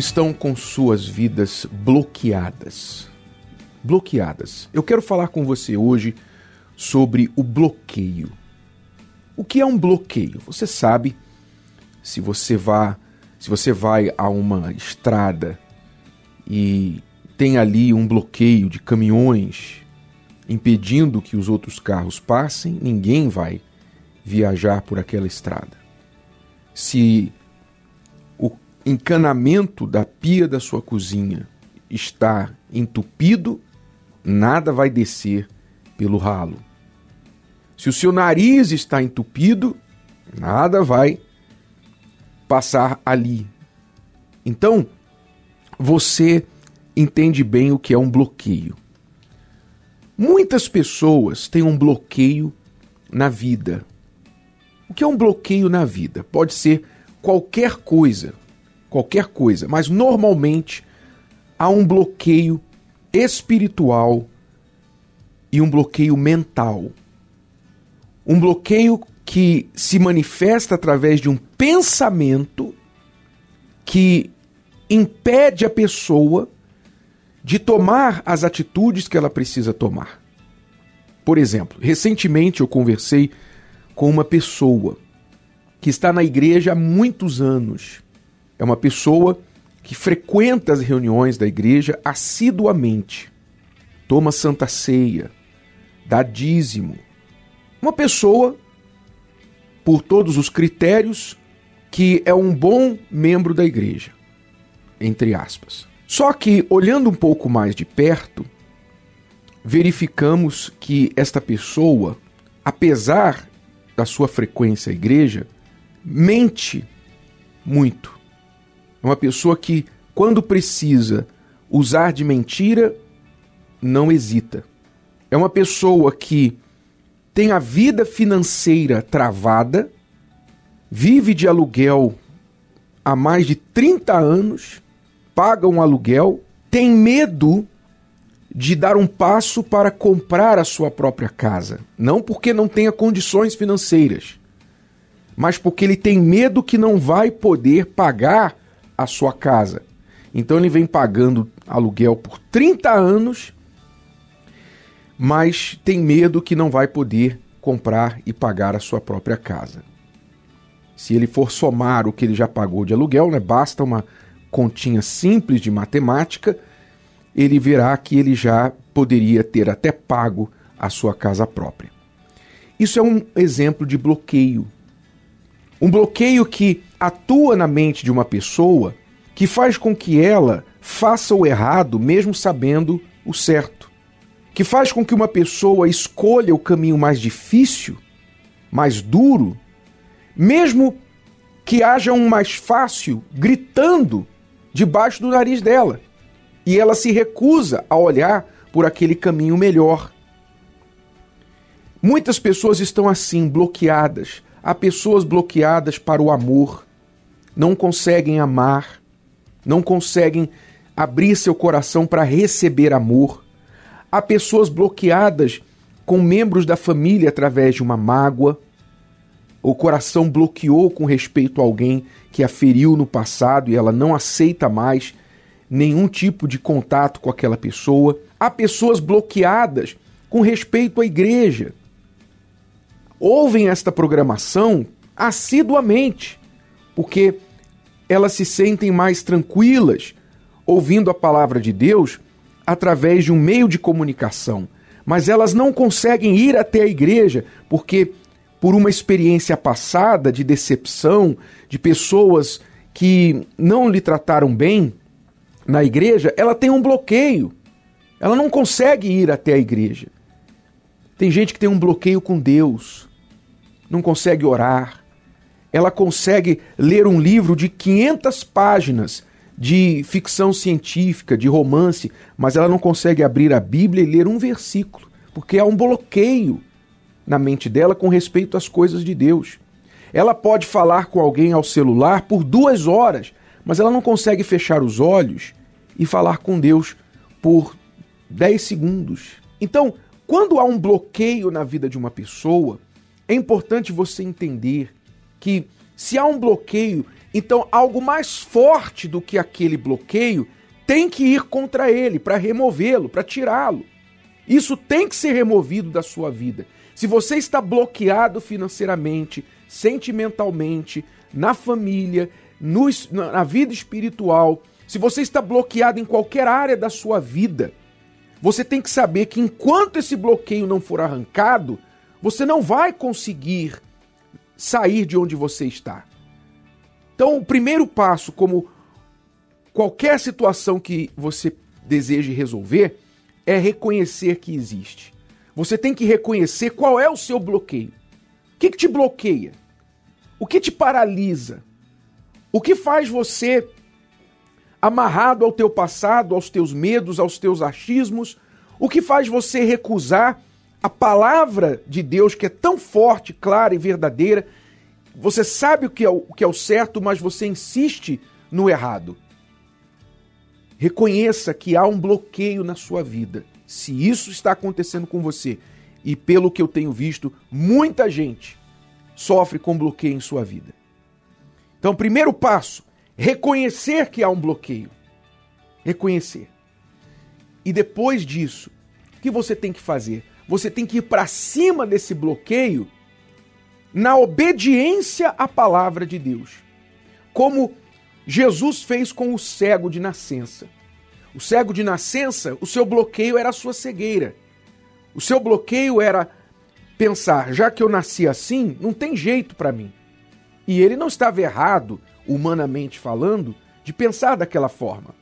estão com suas vidas bloqueadas? Bloqueadas. Eu quero falar com você hoje sobre o bloqueio. O que é um bloqueio? Você sabe, se você vá, se você vai a uma estrada e tem ali um bloqueio de caminhões impedindo que os outros carros passem, ninguém vai viajar por aquela estrada. Se encanamento da pia da sua cozinha está entupido, nada vai descer pelo ralo. Se o seu nariz está entupido, nada vai passar ali. Então, você entende bem o que é um bloqueio. Muitas pessoas têm um bloqueio na vida. O que é um bloqueio na vida? Pode ser qualquer coisa, qualquer coisa, mas normalmente há um bloqueio espiritual e um bloqueio mental. Um bloqueio que se manifesta através de um pensamento que impede a pessoa de tomar as atitudes que ela precisa tomar. Por exemplo, recentemente eu conversei com uma pessoa que está na igreja há muitos anos. É uma pessoa que frequenta as reuniões da igreja assiduamente, toma santa ceia, dá dízimo. Uma pessoa, por todos os critérios, que é um bom membro da igreja, entre aspas. Só que, olhando um pouco mais de perto, verificamos que esta pessoa, apesar da sua frequência à igreja, mente muito. É uma pessoa que, quando precisa usar de mentira, não hesita. É uma pessoa que tem a vida financeira travada, vive de aluguel há mais de 30 anos paga um aluguel, tem medo de dar um passo para comprar a sua própria casa. Não porque não tenha condições financeiras, mas porque ele tem medo que não vai poder pagar a sua casa. Então ele vem pagando aluguel por 30 anos, mas tem medo que não vai poder comprar e pagar a sua própria casa. Se ele for somar o que ele já pagou de aluguel, né, basta uma continha simples de matemática, ele verá que ele já poderia ter até pago a sua casa própria. Isso é um exemplo de bloqueio. Um bloqueio que atua na mente de uma pessoa que faz com que ela faça o errado mesmo sabendo o certo. Que faz com que uma pessoa escolha o caminho mais difícil, mais duro, mesmo que haja um mais fácil gritando debaixo do nariz dela. E ela se recusa a olhar por aquele caminho melhor. Muitas pessoas estão assim, bloqueadas. Há pessoas bloqueadas para o amor, não conseguem amar, não conseguem abrir seu coração para receber amor. Há pessoas bloqueadas com membros da família através de uma mágoa, o coração bloqueou com respeito a alguém que a feriu no passado e ela não aceita mais nenhum tipo de contato com aquela pessoa. Há pessoas bloqueadas com respeito à igreja. Ouvem esta programação assiduamente, porque elas se sentem mais tranquilas ouvindo a palavra de Deus através de um meio de comunicação, mas elas não conseguem ir até a igreja porque por uma experiência passada de decepção, de pessoas que não lhe trataram bem na igreja, ela tem um bloqueio. Ela não consegue ir até a igreja. Tem gente que tem um bloqueio com Deus, não consegue orar. Ela consegue ler um livro de 500 páginas de ficção científica, de romance, mas ela não consegue abrir a Bíblia e ler um versículo, porque há um bloqueio na mente dela com respeito às coisas de Deus. Ela pode falar com alguém ao celular por duas horas, mas ela não consegue fechar os olhos e falar com Deus por dez segundos. Então, quando há um bloqueio na vida de uma pessoa, é importante você entender que se há um bloqueio Então, algo mais forte do que aquele bloqueio tem que ir contra ele para removê-lo, para tirá-lo. Isso tem que ser removido da sua vida. Se você está bloqueado financeiramente, sentimentalmente, na família, no, na vida espiritual, se você está bloqueado em qualquer área da sua vida, você tem que saber que enquanto esse bloqueio não for arrancado, você não vai conseguir sair de onde você está. Então, o primeiro passo, como qualquer situação que você deseje resolver, é reconhecer que existe. Você tem que reconhecer qual é o seu bloqueio. O que, que te bloqueia? O que te paralisa? O que faz você amarrado ao teu passado, aos teus medos, aos teus achismos? O que faz você recusar a palavra de Deus que é tão forte, clara e verdadeira você sabe o que, é o, o que é o certo, mas você insiste no errado. Reconheça que há um bloqueio na sua vida. Se isso está acontecendo com você, e pelo que eu tenho visto, muita gente sofre com bloqueio em sua vida. Então, primeiro passo, reconhecer que há um bloqueio. Reconhecer. E depois disso, o que você tem que fazer? Você tem que ir para cima desse bloqueio na obediência à palavra de Deus. Como Jesus fez com o cego de nascença. O cego de nascença, o seu bloqueio era a sua cegueira. O seu bloqueio era pensar, já que eu nasci assim, não tem jeito para mim. E ele não estava errado, humanamente falando, de pensar daquela forma.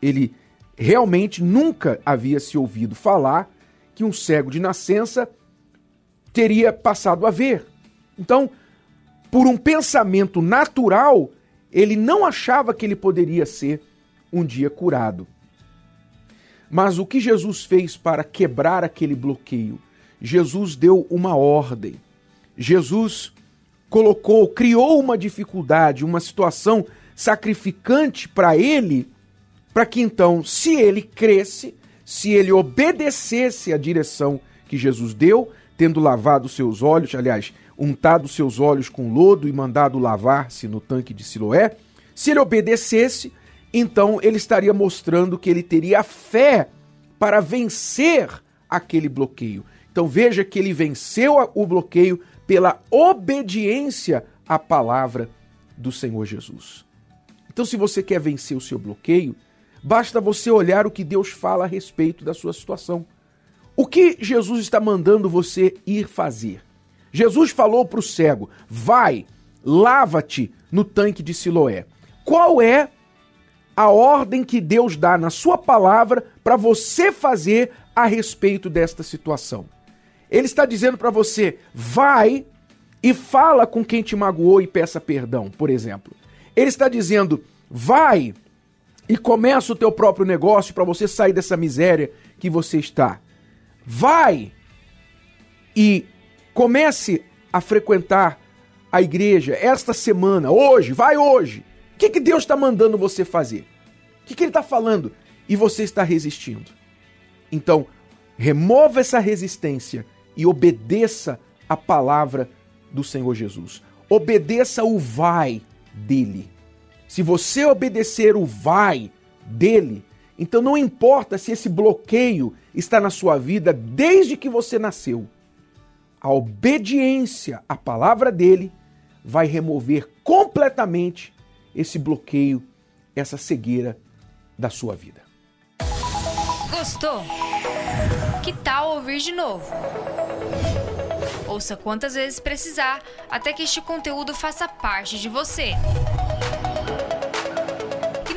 Ele realmente nunca havia se ouvido falar que um cego de nascença teria passado a ver. Então, por um pensamento natural, ele não achava que ele poderia ser um dia curado. Mas o que Jesus fez para quebrar aquele bloqueio? Jesus deu uma ordem. Jesus colocou, criou uma dificuldade, uma situação sacrificante para ele, para que então, se ele cresce, se ele obedecesse à direção que Jesus deu, tendo lavado seus olhos, aliás, untado seus olhos com lodo e mandado lavar-se no tanque de Siloé, se ele obedecesse, então ele estaria mostrando que ele teria fé para vencer aquele bloqueio. Então veja que ele venceu o bloqueio pela obediência à palavra do Senhor Jesus. Então, se você quer vencer o seu bloqueio, basta você olhar o que Deus fala a respeito da sua situação. O que Jesus está mandando você ir fazer? Jesus falou para o cego: vai, lava-te no tanque de Siloé. Qual é a ordem que Deus dá na sua palavra para você fazer a respeito desta situação? Ele está dizendo para você: vai e fala com quem te magoou e peça perdão, por exemplo. Ele está dizendo: vai e começa o teu próprio negócio para você sair dessa miséria que você está. Vai e comece a frequentar a igreja esta semana, hoje, vai hoje. O que, que Deus está mandando você fazer? O que, que Ele está falando? E você está resistindo. Então, remova essa resistência e obedeça a palavra do Senhor Jesus. Obedeça o vai dele. Se você obedecer o vai dele, então não importa se esse bloqueio está na sua vida desde que você nasceu. A obediência à palavra dele vai remover completamente esse bloqueio, essa cegueira da sua vida. Gostou? Que tal ouvir de novo? Ouça quantas vezes precisar até que este conteúdo faça parte de você.